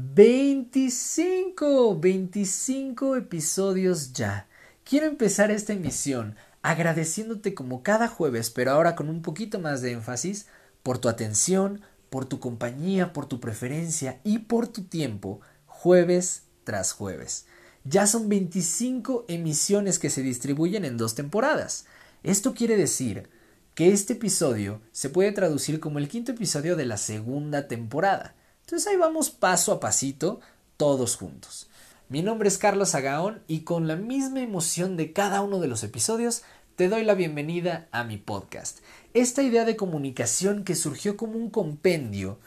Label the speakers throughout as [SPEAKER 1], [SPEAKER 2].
[SPEAKER 1] 25, 25 episodios ya. Quiero empezar esta emisión agradeciéndote como cada jueves, pero ahora con un poquito más de énfasis, por tu atención, por tu compañía, por tu preferencia y por tu tiempo, jueves tras jueves. Ya son 25 emisiones que se distribuyen en dos temporadas. Esto quiere decir que este episodio se puede traducir como el quinto episodio de la segunda temporada. Entonces ahí vamos paso a pasito, todos juntos. Mi nombre es Carlos Agaón y con la misma emoción de cada uno de los episodios te doy la bienvenida a mi podcast. Esta idea de comunicación que surgió como un compendio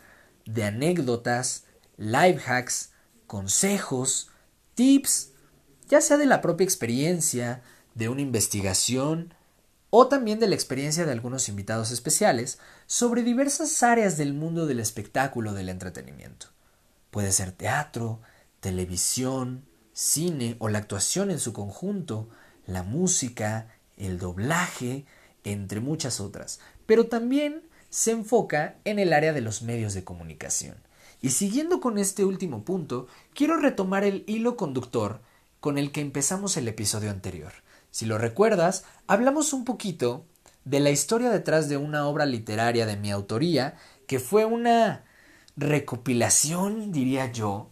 [SPEAKER 1] de anécdotas, life hacks, consejos, tips, ya sea de la propia experiencia, de una investigación, o también de la experiencia de algunos invitados especiales sobre diversas áreas del mundo del espectáculo del entretenimiento. Puede ser teatro, televisión, cine o la actuación en su conjunto, la música, el doblaje, entre muchas otras, pero también se enfoca en el área de los medios de comunicación. Y siguiendo con este último punto, quiero retomar el hilo conductor con el que empezamos el episodio anterior, si lo recuerdas, hablamos un poquito de la historia detrás de una obra literaria de mi autoría, que fue una recopilación, diría yo,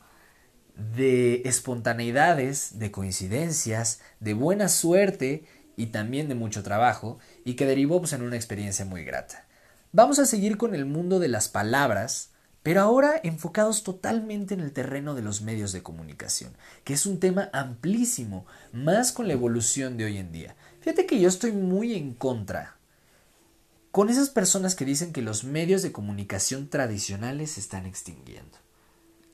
[SPEAKER 1] de espontaneidades, de coincidencias, de buena suerte y también de mucho trabajo, y que derivó pues, en una experiencia muy grata. Vamos a seguir con el mundo de las palabras, pero ahora enfocados totalmente en el terreno de los medios de comunicación, que es un tema amplísimo, más con la evolución de hoy en día. Fíjate que yo estoy muy en contra con esas personas que dicen que los medios de comunicación tradicionales se están extinguiendo.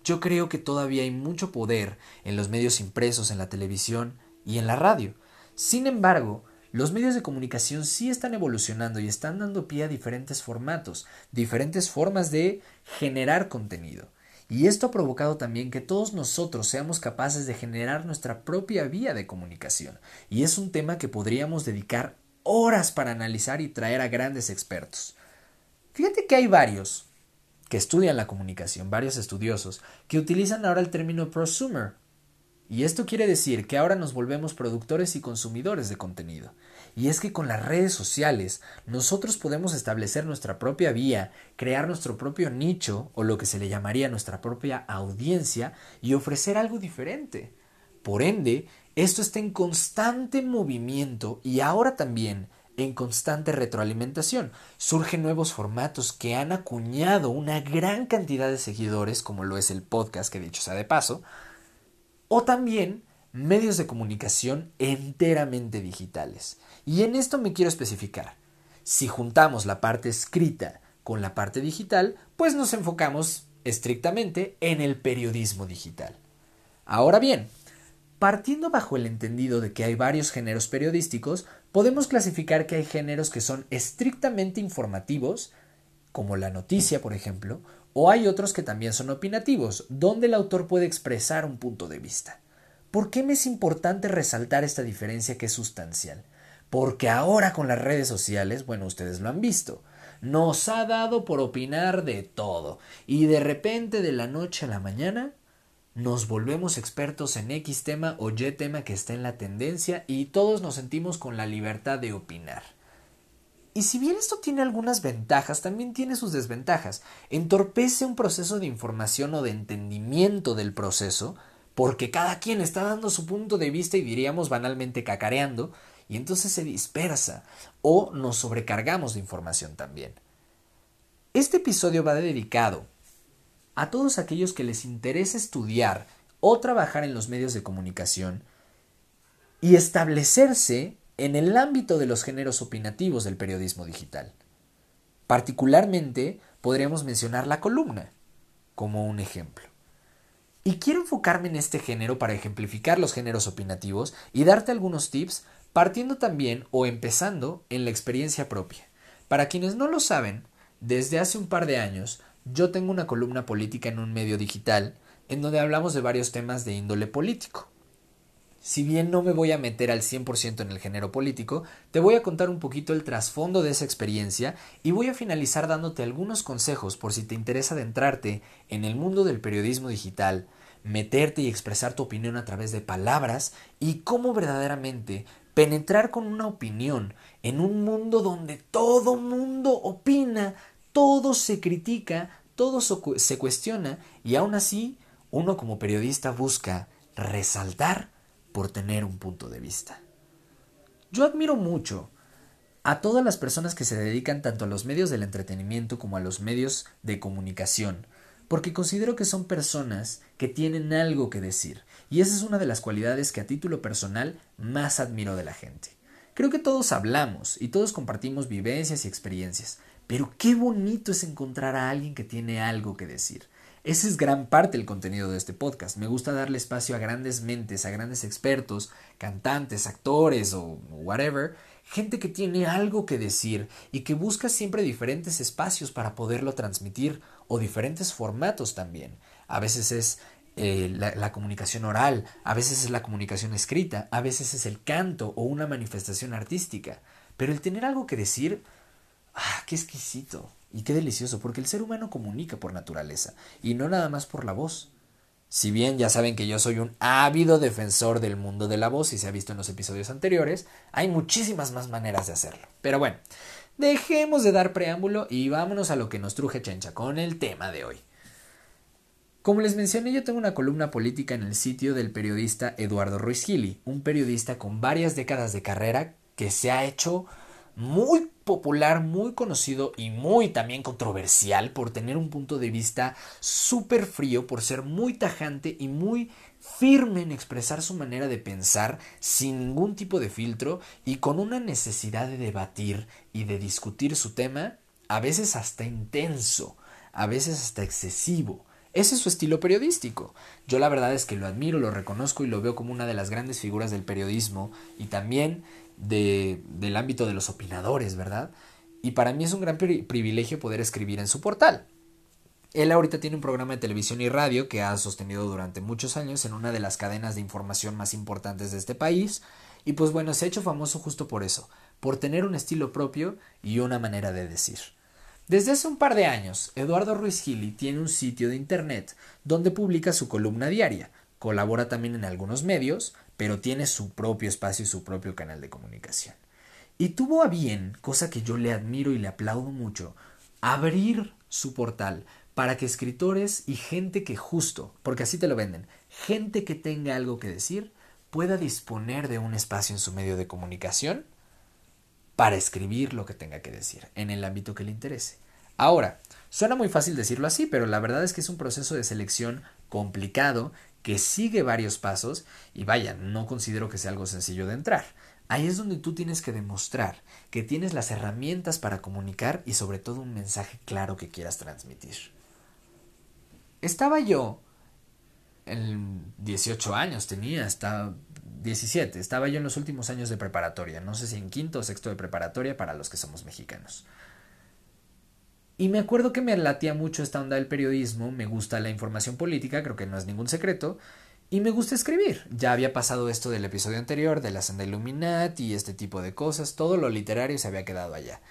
[SPEAKER 1] Yo creo que todavía hay mucho poder en los medios impresos, en la televisión y en la radio. Sin embargo, los medios de comunicación sí están evolucionando y están dando pie a diferentes formatos, diferentes formas de generar contenido. Y esto ha provocado también que todos nosotros seamos capaces de generar nuestra propia vía de comunicación. Y es un tema que podríamos dedicar horas para analizar y traer a grandes expertos. Fíjate que hay varios que estudian la comunicación, varios estudiosos, que utilizan ahora el término prosumer, y esto quiere decir que ahora nos volvemos productores y consumidores de contenido. Y es que con las redes sociales nosotros podemos establecer nuestra propia vía, crear nuestro propio nicho o lo que se le llamaría nuestra propia audiencia y ofrecer algo diferente. Por ende, esto está en constante movimiento y ahora también en constante retroalimentación. Surgen nuevos formatos que han acuñado una gran cantidad de seguidores, como lo es el podcast, que dicho sea de paso, o también medios de comunicación enteramente digitales. Y en esto me quiero especificar. Si juntamos la parte escrita con la parte digital, pues nos enfocamos estrictamente en el periodismo digital. Ahora bien, partiendo bajo el entendido de que hay varios géneros periodísticos, podemos clasificar que hay géneros que son estrictamente informativos, como la noticia, por ejemplo, o hay otros que también son opinativos, donde el autor puede expresar un punto de vista. ¿Por qué me es importante resaltar esta diferencia que es sustancial? Porque ahora con las redes sociales, bueno, ustedes lo han visto, nos ha dado por opinar de todo, y de repente de la noche a la mañana nos volvemos expertos en X tema o Y tema que está en la tendencia y todos nos sentimos con la libertad de opinar. Y si bien esto tiene algunas ventajas, también tiene sus desventajas. Entorpece un proceso de información o de entendimiento del proceso, porque cada quien está dando su punto de vista y diríamos banalmente cacareando, y entonces se dispersa o nos sobrecargamos de información también. Este episodio va dedicado a todos aquellos que les interesa estudiar o trabajar en los medios de comunicación y establecerse en el ámbito de los géneros opinativos del periodismo digital. Particularmente podríamos mencionar la columna como un ejemplo. Y quiero enfocarme en este género para ejemplificar los géneros opinativos y darte algunos tips partiendo también o empezando en la experiencia propia. Para quienes no lo saben, desde hace un par de años yo tengo una columna política en un medio digital en donde hablamos de varios temas de índole político. Si bien no me voy a meter al 100% en el género político, te voy a contar un poquito el trasfondo de esa experiencia y voy a finalizar dándote algunos consejos por si te interesa adentrarte en el mundo del periodismo digital, meterte y expresar tu opinión a través de palabras y cómo verdaderamente penetrar con una opinión en un mundo donde todo mundo opina, todo se critica, todo se cuestiona y aún así uno como periodista busca resaltar por tener un punto de vista. Yo admiro mucho a todas las personas que se dedican tanto a los medios del entretenimiento como a los medios de comunicación, porque considero que son personas que tienen algo que decir, y esa es una de las cualidades que a título personal más admiro de la gente. Creo que todos hablamos y todos compartimos vivencias y experiencias, pero qué bonito es encontrar a alguien que tiene algo que decir. Ese es gran parte del contenido de este podcast. Me gusta darle espacio a grandes mentes, a grandes expertos, cantantes, actores o whatever, gente que tiene algo que decir y que busca siempre diferentes espacios para poderlo transmitir o diferentes formatos también. A veces es eh, la, la, comunicación oral, a veces es la comunicación escrita, a veces es el canto o una manifestación artística. Pero el tener algo que decir, ah, qué exquisito. Y qué delicioso, porque el ser humano comunica por naturaleza, y no nada más por la voz. Si bien ya saben que yo soy un ávido defensor del mundo de la voz y se ha visto en los episodios anteriores, hay muchísimas más maneras de hacerlo. Pero bueno, dejemos de dar preámbulo y vámonos a lo que nos truje Chencha con el tema de hoy. Como les mencioné, yo tengo una columna política en el sitio del periodista Eduardo Ruiz Gili, un periodista con varias décadas de carrera que se ha hecho muy popular, muy conocido y muy también controversial por tener un punto de vista súper frío, por ser muy tajante y muy firme en expresar su manera de pensar sin ningún tipo de filtro y con una necesidad de debatir y de discutir su tema, a veces hasta intenso, a veces hasta excesivo. Ese es su estilo periodístico. Yo la verdad es que lo admiro, lo reconozco y lo veo como una de las grandes figuras del periodismo y también de, del ámbito de los opinadores, ¿verdad? Y para mí es un gran privilegio poder escribir en su portal. Él ahorita tiene un programa de televisión y radio que ha sostenido durante muchos años en una de las cadenas de información más importantes de este país. Y pues bueno, se ha hecho famoso justo por eso, por tener un estilo propio y una manera de decir. Desde hace un par de años, Eduardo Ruiz Gili tiene un sitio de internet donde publica su columna diaria, colabora también en algunos medios, pero tiene su propio espacio y su propio canal de comunicación. Y tuvo a bien, cosa que yo le admiro y le aplaudo mucho, abrir su portal para que escritores y gente que justo, porque así te lo venden, gente que tenga algo que decir, pueda disponer de un espacio en su medio de comunicación para escribir lo que tenga que decir, en el ámbito que le interese. Ahora, suena muy fácil decirlo así, pero la verdad es que es un proceso de selección complicado que sigue varios pasos y vaya, no considero que sea algo sencillo de entrar. Ahí es donde tú tienes que demostrar que tienes las herramientas para comunicar y sobre todo un mensaje claro que quieras transmitir. Estaba yo en 18 años tenía, hasta 17, estaba yo en los últimos años de preparatoria, no sé si en quinto o sexto de preparatoria para los que somos mexicanos. Y me acuerdo que me latía mucho esta onda del periodismo, me gusta la información política, creo que no es ningún secreto, y me gusta escribir. Ya había pasado esto del episodio anterior, de la senda Illuminati y este tipo de cosas, todo lo literario se había quedado allá.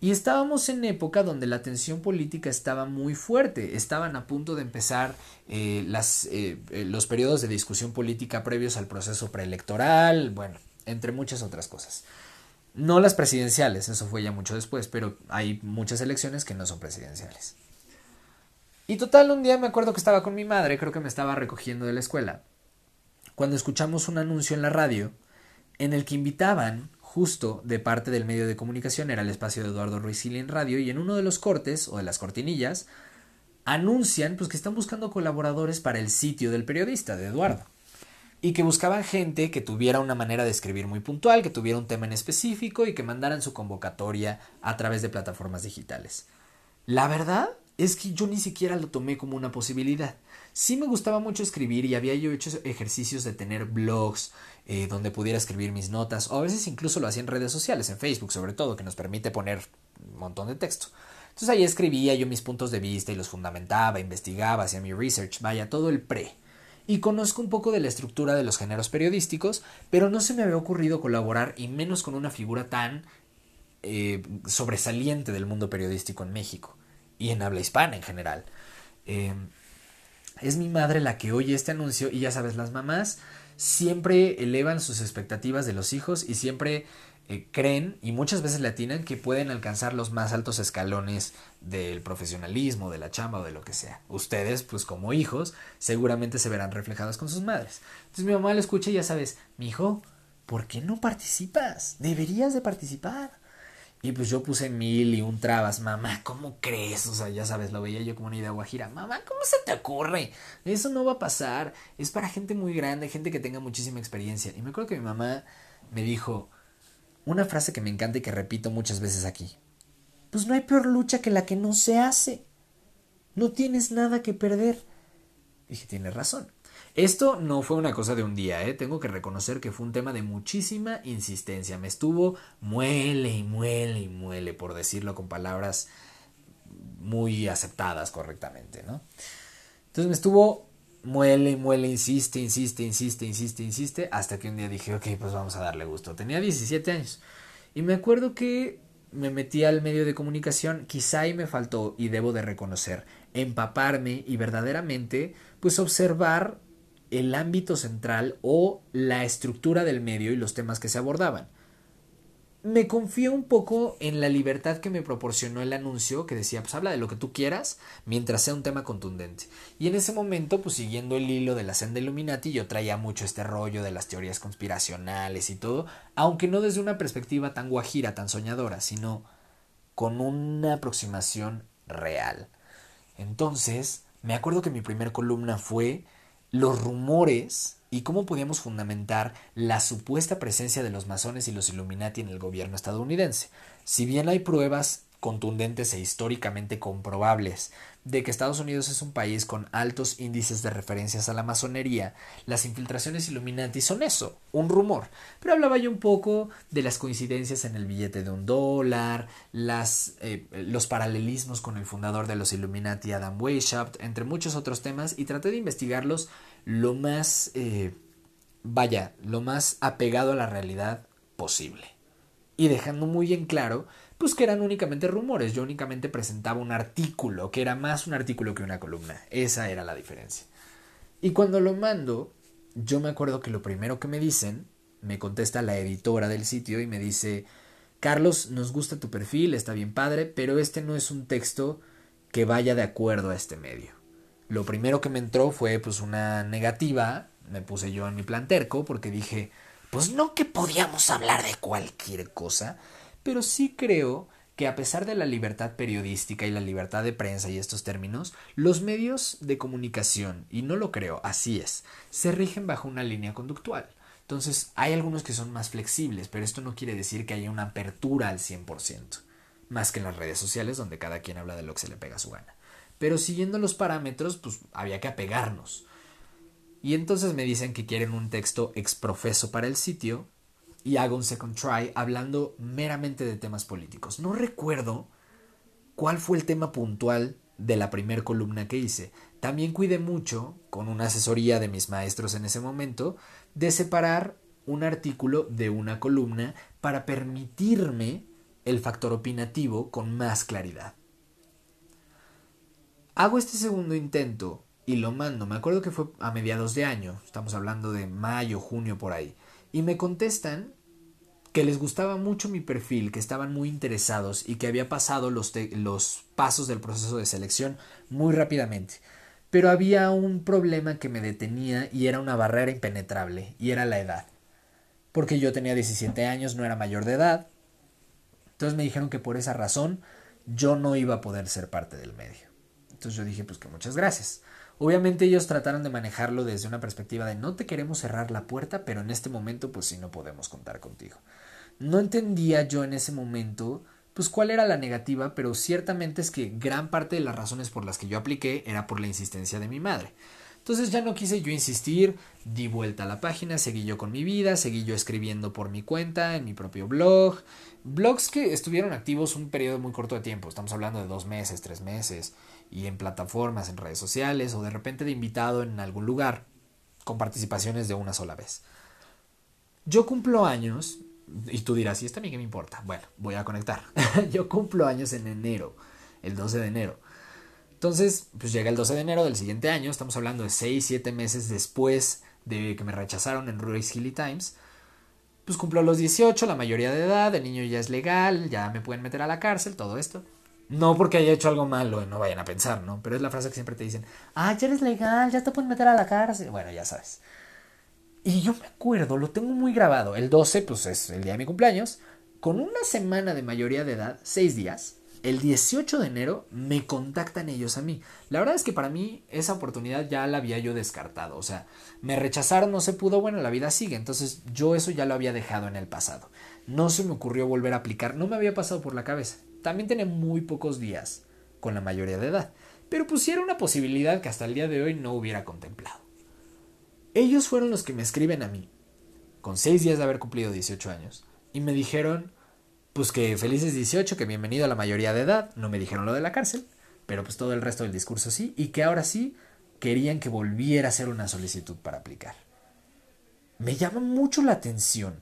[SPEAKER 1] Y estábamos en época donde la tensión política estaba muy fuerte, estaban a punto de empezar eh, eh, eh, los periodos de discusión política previos al proceso preelectoral, bueno, entre muchas otras cosas. No las presidenciales, eso fue ya mucho después, pero hay muchas elecciones que no son presidenciales. Y total, un día me acuerdo que estaba con mi madre, creo que me estaba recogiendo de la escuela, cuando escuchamos un anuncio en la radio en el que invitaban, justo de parte del medio de comunicación, era el espacio de Eduardo Ruiz en radio, y en uno de los cortes, o de las cortinillas, anuncian pues, que están buscando colaboradores para el sitio del periodista, de Eduardo y que buscaban gente que tuviera una manera de escribir muy puntual, que tuviera un tema en específico y que mandaran su convocatoria a través de plataformas digitales. La verdad es que yo ni siquiera lo tomé como una posibilidad. Sí me gustaba mucho escribir y había yo hecho ejercicios de tener blogs eh, donde pudiera escribir mis notas, o a veces incluso lo hacía en redes sociales, en Facebook sobre todo, que nos permite poner un montón de texto. Entonces ahí escribía yo mis puntos de vista y los fundamentaba, investigaba, hacía mi research, vaya, todo el pre. y conozco un poco de la estructura de los géneros periodísticos, pero no se me había ocurrido colaborar y menos con una figura tan eh, sobresaliente del mundo periodístico en México y en habla hispana en general. Eh, es mi madre la que oye este anuncio y ya sabes, las mamás siempre elevan sus expectativas de los hijos y siempre eh, creen y muchas veces le atinan que pueden alcanzar los más altos escalones del profesionalismo, de la chamba o de lo que sea. Ustedes, pues como hijos, seguramente se verán reflejados con sus madres. Entonces mi mamá lo escucha y ya sabes, mi hijo, ¿por qué no participas? Deberías de participar. Y pues yo puse mil y un trabas, mamá, ¿cómo crees? O sea, ya sabes, lo veía yo como una idea guajira. Mamá, ¿cómo se te ocurre? Eso no va a pasar. Es para gente muy grande, gente que tenga muchísima experiencia. Y me acuerdo que mi mamá me dijo, una frase que me encanta y que repito muchas veces aquí. Pues no hay peor lucha que la que no se hace. No tienes nada que perder. Dije, tienes razón. Esto no fue una cosa de un día, ¿eh? tengo que reconocer que fue un tema de muchísima insistencia. Me estuvo muele y muele y muele, por decirlo con palabras muy aceptadas correctamente, ¿no? Entonces me estuvo muele, muele, insiste, insiste, insiste, insiste, insiste, hasta que un día dije, ok, pues vamos a darle gusto. Tenía 17 años. Y me acuerdo que me metí al medio de comunicación, quizá y me faltó, y debo de reconocer, empaparme y verdaderamente, pues observar el ámbito central o la estructura del medio y los temas que se abordaban me confío un poco en la libertad que me proporcionó el anuncio que decía, pues habla de lo que tú quieras mientras sea un tema contundente. Y en ese momento, pues siguiendo el hilo de la senda Illuminati, yo traía mucho este rollo de las teorías conspiracionales y todo, aunque no desde una perspectiva tan guajira, tan soñadora, sino con una aproximación real. Entonces, me acuerdo que mi primer columna fue los rumores y cómo podíamos fundamentar la supuesta presencia de los masones y los Illuminati en el gobierno estadounidense. Si bien hay pruebas contundentes e históricamente comprobables de que Estados Unidos es un país con altos índices de referencias a la masonería, las infiltraciones Illuminati son eso, un rumor. Pero hablaba yo un poco de las coincidencias en el billete de un dólar, las, eh, los paralelismos con el fundador de los Illuminati, Adam Weishaupt, entre muchos otros temas, y traté de investigarlos lo más, eh, vaya, lo más apegado a la realidad posible. Y dejando muy en claro, pues que eran únicamente rumores, yo únicamente presentaba un artículo, que era más un artículo que una columna, esa era la diferencia. Y cuando lo mando, yo me acuerdo que lo primero que me dicen, me contesta la editora del sitio y me dice, Carlos, nos gusta tu perfil, está bien padre, pero este no es un texto que vaya de acuerdo a este medio lo primero que me entró fue pues una negativa, me puse yo en mi plan terco porque dije, pues no que podíamos hablar de cualquier cosa, pero sí creo que a pesar de la libertad periodística y la libertad de prensa y estos términos, los medios de comunicación, y no lo creo, así es, se rigen bajo una línea conductual. Entonces, hay algunos que son más flexibles, pero esto no quiere decir que haya una apertura al 100%, más que en las redes sociales donde cada quien habla de lo que se le pega a su gana. Pero siguiendo los parámetros, pues había que apegarnos. Y entonces me dicen que quieren un texto exprofeso para el sitio y hago un second try hablando meramente de temas políticos. No recuerdo cuál fue el tema puntual de la primer columna que hice. También cuidé mucho, con una asesoría de mis maestros en ese momento, de separar un artículo de una columna para permitirme el factor opinativo con más claridad. Hago este segundo intento y lo mando. Me acuerdo que fue a mediados de año, estamos hablando de mayo, junio por ahí. Y me contestan que les gustaba mucho mi perfil, que estaban muy interesados y que había pasado los, los pasos del proceso de selección muy rápidamente. Pero había un problema que me detenía y era una barrera impenetrable, y era la edad. Porque yo tenía 17 años, no era mayor de edad. Entonces me dijeron que por esa razón yo no iba a poder ser parte del medio. Entonces yo dije, pues que muchas gracias. Obviamente ellos trataron de manejarlo desde una perspectiva de no te queremos cerrar la puerta, pero en este momento pues sí no podemos contar contigo. No entendía yo en ese momento pues cuál era la negativa, pero ciertamente es que gran parte de las razones por las que yo apliqué era por la insistencia de mi madre. Entonces ya no quise yo insistir, di vuelta a la página, seguí yo con mi vida, seguí yo escribiendo por mi cuenta, en mi propio blog, blogs que estuvieron activos un periodo muy corto de tiempo, estamos hablando de dos meses, tres meses, y en plataformas, en redes sociales o de repente de invitado en algún lugar. con participaciones de una sola vez. Yo cumplo años, y tú dirás, ¿y esto a mí qué me importa? Bueno, voy a conectar. Yo cumplo años en enero, el 12 de enero. Entonces, pues llega el 12 de enero del siguiente año, estamos hablando de 6, 7 meses después de que me rechazaron en Royce Hilly Times. Pues cumplo los 18, la mayoría de edad, el niño ya es legal, ya me pueden meter a la cárcel, todo esto. No porque haya hecho algo malo, no vayan a pensar, ¿no? Pero es la frase que siempre te dicen, ah, ya eres legal, ya te pueden meter a la cárcel. Bueno, ya sabes. Y yo me acuerdo, lo tengo muy grabado. El 12, pues es el día de mi cumpleaños. Con una semana de mayoría de edad, seis días, el 18 de enero me contactan ellos a mí. La verdad es que para mí esa oportunidad ya la había yo descartado. O sea, me rechazaron, no se pudo, bueno, la vida sigue. Entonces yo eso ya lo había dejado en el pasado. No se me ocurrió volver a aplicar, no me había pasado por la cabeza. También tenía muy pocos días con la mayoría de edad. Pero pusiera una posibilidad que hasta el día de hoy no hubiera contemplado. Ellos fueron los que me escriben a mí, con seis días de haber cumplido 18 años, y me dijeron, pues que felices 18, que bienvenido a la mayoría de edad, no me dijeron lo de la cárcel, pero pues todo el resto del discurso sí, y que ahora sí querían que volviera a hacer una solicitud para aplicar. Me llama mucho la atención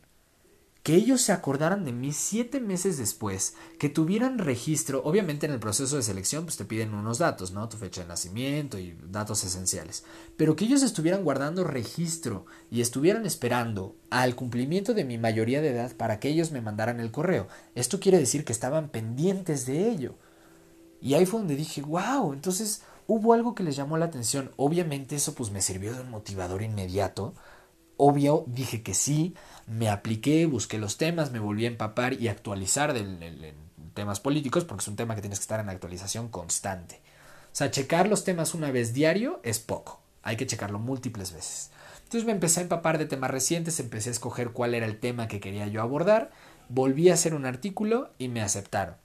[SPEAKER 1] que ellos se acordaran de mí siete meses después, que tuvieran registro, obviamente en el proceso de selección pues te piden unos datos, ¿no? Tu fecha de nacimiento y datos esenciales, pero que ellos estuvieran guardando registro y estuvieran esperando al cumplimiento de mi mayoría de edad para que ellos me mandaran el correo. Esto quiere decir que estaban pendientes de ello. Y ahí fue donde dije, wow, entonces hubo algo que les llamó la atención. Obviamente eso pues me sirvió de un motivador inmediato. Obvio, dije que sí, me apliqué, busqué los temas, me volví a empapar y actualizar de temas políticos, porque es un tema que tienes que estar en actualización constante. O sea, checar los temas una vez diario es poco, hay que checarlo múltiples veces. Entonces me empecé a empapar de temas recientes, empecé a escoger cuál era el tema que quería yo abordar, volví a hacer un artículo y me aceptaron.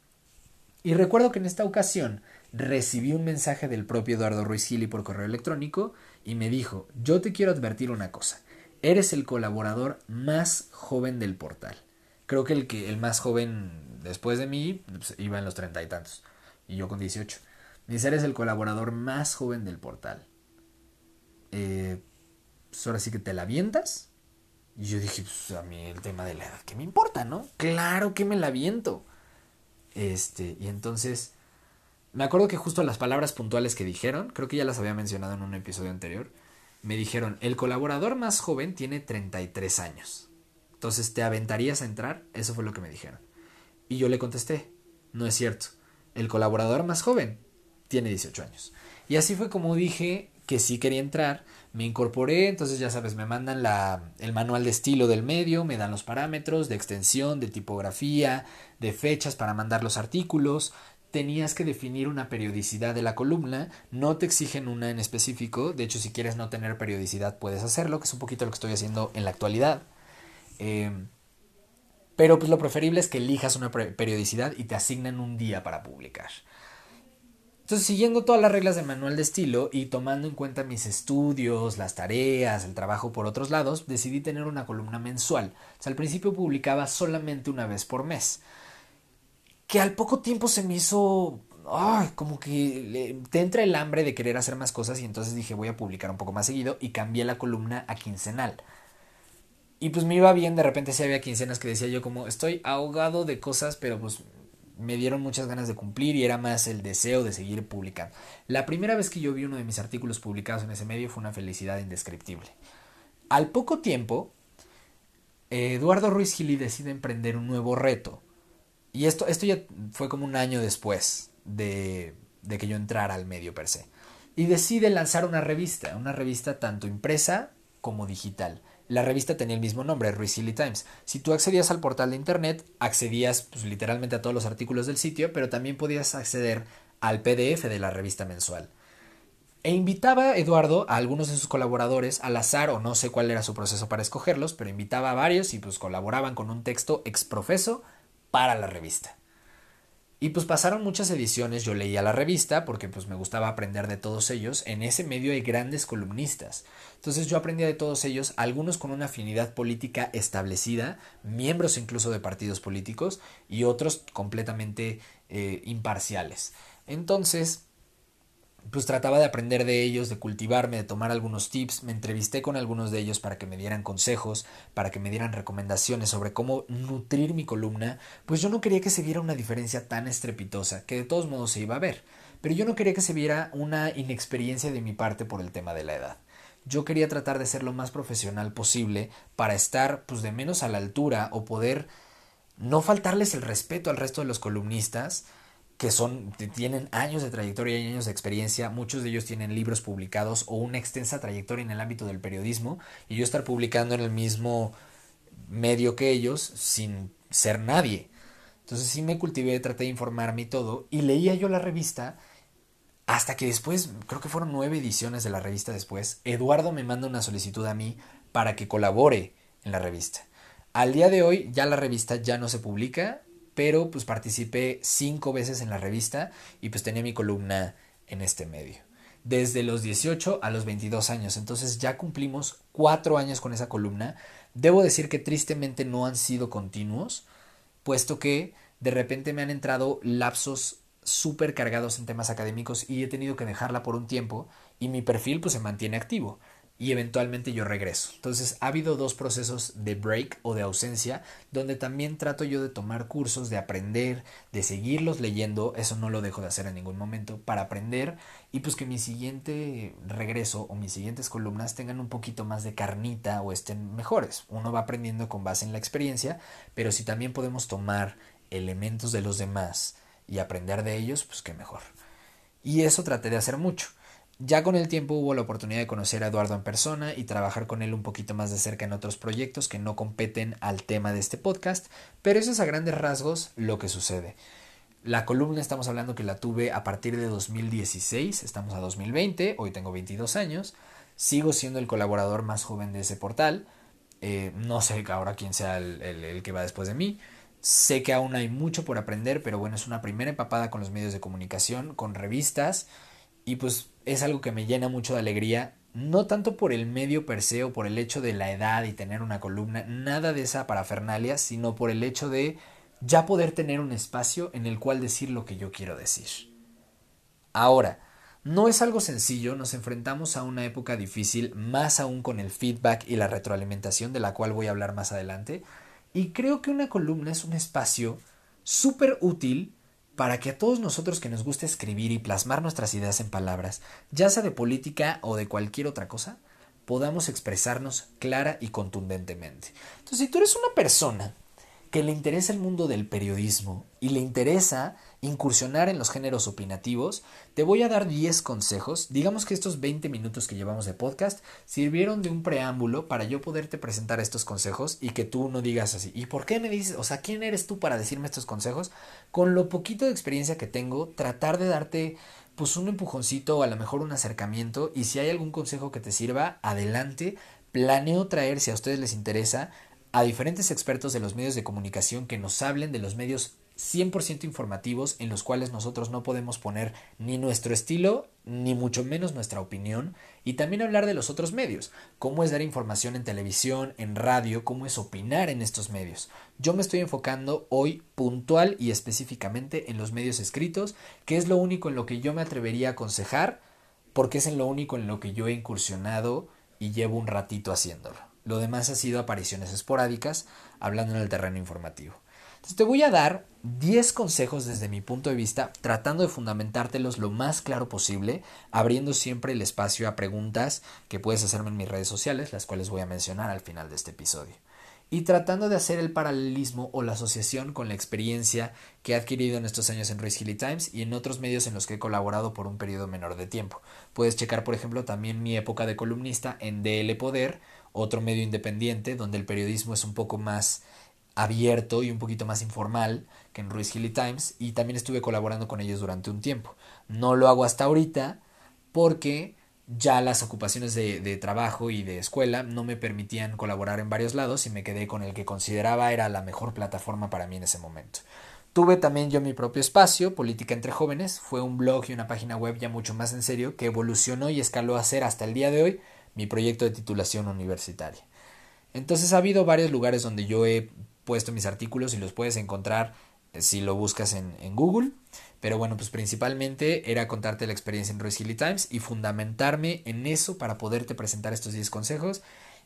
[SPEAKER 1] Y recuerdo que en esta ocasión recibí un mensaje del propio Eduardo Ruiz Gili por correo electrónico y me dijo, yo te quiero advertir una cosa, Eres el colaborador más joven del portal. Creo que el, que, el más joven después de mí pues, iba en los treinta y tantos. Y yo con 18. Dice, eres el colaborador más joven del portal. Eh, pues ahora sí que te la avientas. Y yo dije, pues a mí el tema de la edad, ¿qué me importa, no? Claro que me la aviento. Este, y entonces, me acuerdo que justo las palabras puntuales que dijeron, creo que ya las había mencionado en un episodio anterior, me dijeron, el colaborador más joven tiene 33 años. Entonces, ¿te aventarías a entrar? Eso fue lo que me dijeron. Y yo le contesté, no es cierto. El colaborador más joven tiene 18 años. Y así fue como dije que sí quería entrar. Me incorporé, entonces ya sabes, me mandan la, el manual de estilo del medio, me dan los parámetros de extensión, de tipografía, de fechas para mandar los artículos, tenías que definir una periodicidad de la columna, no te exigen una en específico, de hecho si quieres no tener periodicidad puedes hacerlo, que es un poquito lo que estoy haciendo en la actualidad. Em, pero pues lo preferible es que elijas una periodicidad y te asignen un día para publicar. Entonces, siguiendo todas las reglas del manual de estilo y tomando en cuenta mis estudios, las tareas, el trabajo por otros lados, decidí tener una columna mensual. Al principio publicaba solamente una vez por mes que al poco tiempo se me hizo ay, como que te entra el hambre de querer hacer más cosas y entonces dije voy a publicar un poco más seguido y cambié la columna a quincenal. Y pues me iba bien, de repente sí había quincenas que decía yo como estoy ahogado de cosas, pero pues me dieron muchas ganas de cumplir y era más el deseo de seguir publicando. La primera vez que yo vi uno de mis artículos publicados en ese medio fue una felicidad indescriptible. Al poco tiempo, Eduardo Ruiz Gili decide emprender un nuevo reto y esto, esto ya fue como un año después de, de que yo entrara al medio per se. Y decide lanzar una revista, una revista tanto impresa como digital. La revista tenía el mismo nombre, Silly Times. Si tú accedías al portal de internet, accedías pues, literalmente a todos los artículos del sitio, pero también podías acceder al PDF de la revista mensual. E invitaba Eduardo a algunos de sus colaboradores al azar, o no sé cuál era su proceso para escogerlos, pero invitaba a varios y pues colaboraban con un texto exprofeso para la revista. Y pues pasaron muchas ediciones, yo leía la revista porque pues me gustaba aprender de todos ellos. En ese medio hay grandes columnistas. Entonces yo aprendía de todos ellos, algunos con una afinidad política establecida, miembros incluso de partidos políticos y otros completamente eh, imparciales. Entonces pues trataba de aprender de ellos, de cultivarme, de tomar algunos tips, me entrevisté con algunos de ellos para que me dieran consejos, para que me dieran recomendaciones sobre cómo nutrir mi columna, pues yo no quería que se viera una diferencia tan estrepitosa, que de todos modos se iba a ver, pero yo no quería que se viera una inexperiencia de mi parte por el tema de la edad. Yo quería tratar de ser lo más profesional posible para estar pues de menos a la altura o poder no faltarles el respeto al resto de los columnistas, que son, tienen años de trayectoria y años de experiencia, muchos de ellos tienen libros publicados o una extensa trayectoria en el ámbito del periodismo, y yo estar publicando en el mismo medio que ellos sin ser nadie. Entonces sí me cultivé, traté de informarme y todo, y leía yo la revista hasta que después, creo que fueron nueve ediciones de la revista después, Eduardo me manda una solicitud a mí para que colabore en la revista. Al día de hoy ya la revista ya no se publica, pero pues participé cinco veces en la revista y pues tenía mi columna en este medio. Desde los 18 a los 22 años, entonces ya cumplimos cuatro años con esa columna. Debo decir que tristemente no han sido continuos, puesto que de repente me han entrado lapsos súper cargados en temas académicos y he tenido que dejarla por un tiempo y mi perfil pues se mantiene activo y eventualmente yo regreso. Entonces ha habido dos procesos de break o de ausencia donde también trato yo de tomar cursos, de aprender, de seguirlos leyendo, eso no lo dejo de hacer en ningún momento, para aprender y pues que mi siguiente regreso o mis siguientes columnas tengan un poquito más de carnita o estén mejores. Uno va aprendiendo con base en la experiencia, pero si también podemos tomar elementos de los demás y aprender de ellos, pues qué mejor. Y eso traté de hacer mucho. Ya con el tiempo hubo la oportunidad de conocer a Eduardo en persona y trabajar con él un poquito más de cerca en otros proyectos que no competen al tema de este podcast, pero eso es a grandes rasgos lo que sucede. La columna estamos hablando que la tuve a partir de 2016, estamos a 2020, hoy tengo 22 años, sigo siendo el colaborador más joven de ese portal, eh, no sé ahora quién sea el, el que va después de mí, sé que aún hay mucho por aprender, pero bueno, es una primera empapada con los medios de comunicación, con revistas, y pues es algo que me llena mucho de alegría, no tanto por el medio per se o por el hecho de la edad y tener una columna, nada de esa parafernalia, sino por el hecho de ya poder tener un espacio en el cual decir lo que yo quiero decir. Ahora, no es algo sencillo, nos enfrentamos a una época difícil, más aún con el feedback y la retroalimentación de la cual voy a hablar más adelante, y creo que una columna es un espacio súper útil para que a todos nosotros que nos gusta escribir y plasmar nuestras ideas en palabras, ya sea de política o de cualquier otra cosa, podamos expresarnos clara y contundentemente. Entonces, si tú eres una persona que le interesa el mundo del periodismo y le interesa incursionar en los géneros opinativos, te voy a dar 10 consejos. Digamos que estos 20 minutos que llevamos de podcast sirvieron de un preámbulo para yo poderte presentar estos consejos y que tú no digas así. ¿Y por qué me dices? O sea, ¿quién eres tú para decirme estos consejos? Con lo poquito de experiencia que tengo, tratar de darte pues un empujoncito o a lo mejor un acercamiento y si hay algún consejo que te sirva, adelante. Planeo traer, si a ustedes les interesa, a diferentes expertos de los medios de comunicación que nos hablen de los medios 100% informativos en los cuales nosotros no podemos poner ni nuestro estilo ni mucho menos nuestra opinión y también hablar de los otros medios, cómo es dar información en televisión, en radio, cómo es opinar en estos medios. Yo me estoy enfocando hoy puntual y específicamente en los medios escritos, que es lo único en lo que yo me atrevería a aconsejar porque es en lo único en lo que yo he incursionado y llevo un ratito haciéndolo. Lo demás ha sido apariciones esporádicas hablando en el terreno informativo. Entonces te voy a dar 10 consejos desde mi punto de vista, tratando de fundamentártelos lo más claro posible, abriendo siempre el espacio a preguntas que puedes hacerme en mis redes sociales, las cuales voy a mencionar al final de este episodio. Y tratando de hacer el paralelismo o la asociación con la experiencia que he adquirido en estos años en Ruiz Hilly Times y en otros medios en los que he colaborado por un periodo menor de tiempo. Puedes checar, por ejemplo, también mi época de columnista en DL Poder otro medio independiente donde el periodismo es un poco más abierto y un poquito más informal que en Ruiz Hilly Times y también estuve colaborando con ellos durante un tiempo. No lo hago hasta ahorita porque ya las ocupaciones de, de, trabajo y de escuela no me permitían colaborar en varios lados y me quedé con el que consideraba era la mejor plataforma para mí en ese momento. Tuve también yo mi propio espacio, Política entre Jóvenes, fue un blog y una página web ya mucho más en serio que evolucionó y escaló a ser hasta el día de hoy mi proyecto de titulación universitaria. Entonces ha habido varios lugares donde yo he puesto mis artículos y los puedes encontrar si lo buscas en, en Google. Pero bueno, pues principalmente era contarte la experiencia en Royce Hilly Times y fundamentarme en eso para poderte presentar estos 10 consejos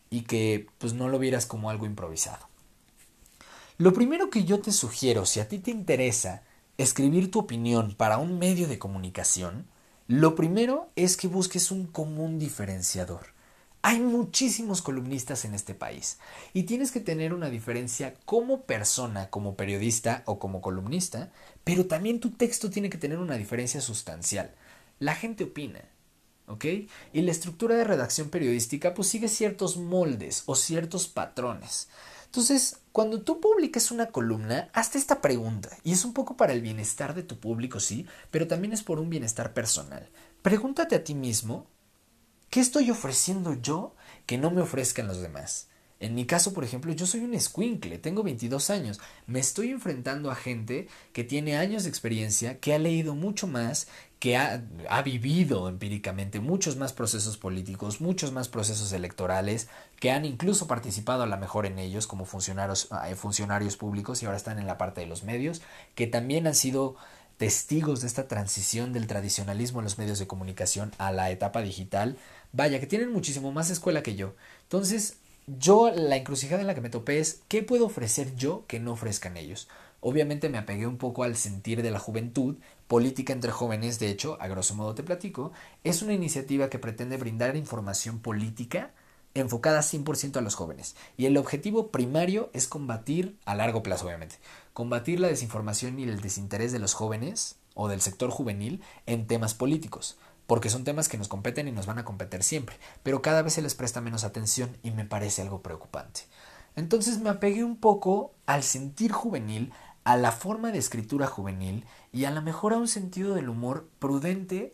[SPEAKER 1] y que pues no lo vieras como algo improvisado. Lo primero que yo te sugiero, si a ti te interesa escribir tu opinión para un medio de comunicación, lo primero es que busques un común diferenciador. Hay muchísimos columnistas en este país y tienes que tener una diferencia como persona, como periodista o como columnista, pero también tu texto tiene que tener una diferencia sustancial. La gente opina, ¿ok? Y la estructura de redacción periodística pues sigue ciertos moldes o ciertos patrones. Entonces, cuando tú publiques una columna, hazte esta pregunta, y es un poco para el bienestar de tu público, sí, pero también es por un bienestar personal. Pregúntate a ti mismo ¿Qué estoy ofreciendo yo que no me ofrezcan los demás? En mi caso, por ejemplo, yo soy un escuincle, tengo 22 años, me estoy enfrentando a gente que tiene años de experiencia, que ha leído mucho más, que ha, ha, vivido empíricamente muchos más procesos políticos, muchos más procesos electorales, que han incluso participado a lo mejor en ellos como funcionarios, eh, funcionarios públicos y ahora están en la parte de los medios, que también han sido testigos de esta transición del tradicionalismo en los medios de comunicación a la etapa digital, vaya, que tienen muchísimo más escuela que yo. Entonces, yo la encrucijada en la que me topé es ¿qué puedo ofrecer yo que no ofrezcan ellos? Obviamente me apegué un poco al sentir de la juventud, política entre jóvenes, de hecho, a grosso modo te platico, es una iniciativa que pretende brindar información política enfocada 100% a los jóvenes. Y el objetivo primario es combatir, a largo plazo obviamente, combatir la desinformación y el desinterés de los jóvenes o del sector juvenil en temas políticos porque son temas que nos competen y nos van a competir siempre, pero cada vez se les presta menos atención y me parece algo preocupante. Entonces me apegué un poco al sentir juvenil, a la forma de escritura juvenil y a lo mejor a un sentido del humor prudente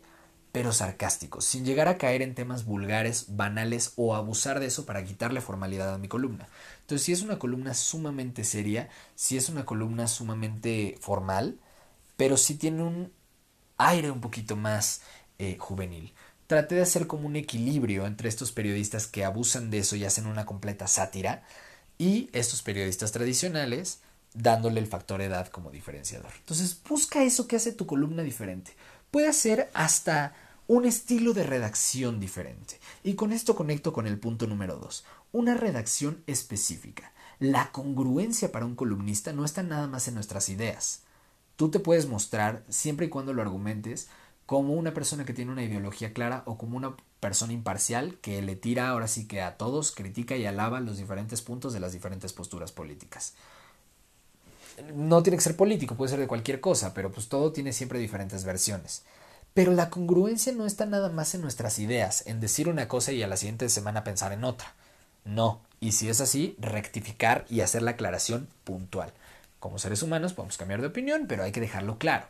[SPEAKER 1] pero sarcástico, sin llegar a caer en temas vulgares, banales o abusar de eso para quitarle formalidad a mi columna. Entonces, si es una columna sumamente seria, si es una columna sumamente formal, pero si tiene un aire un poquito más eh, juvenil. Traté de hacer como un equilibrio entre estos periodistas que abusan de eso y hacen una completa sátira y estos periodistas tradicionales dándole el factor edad como diferenciador. Entonces busca eso que hace tu columna diferente. Puede ser hasta un estilo de redacción diferente. Y con esto conecto con el punto número dos. Una redacción específica. La congruencia para un columnista no está nada más en nuestras ideas. Tú te puedes mostrar, siempre y cuando lo argumentes, como una persona que tiene una ideología clara o como una persona imparcial que le tira ahora sí que a todos, critica y alaba los diferentes puntos de las diferentes posturas políticas. No tiene que ser político, puede ser de cualquier cosa, pero pues todo tiene siempre diferentes versiones. Pero la congruencia no está nada más en nuestras ideas, en decir una cosa y a la siguiente semana pensar en otra. No, y si es así, rectificar y hacer la aclaración puntual. Como seres humanos podemos cambiar de opinión, pero hay que dejarlo claro.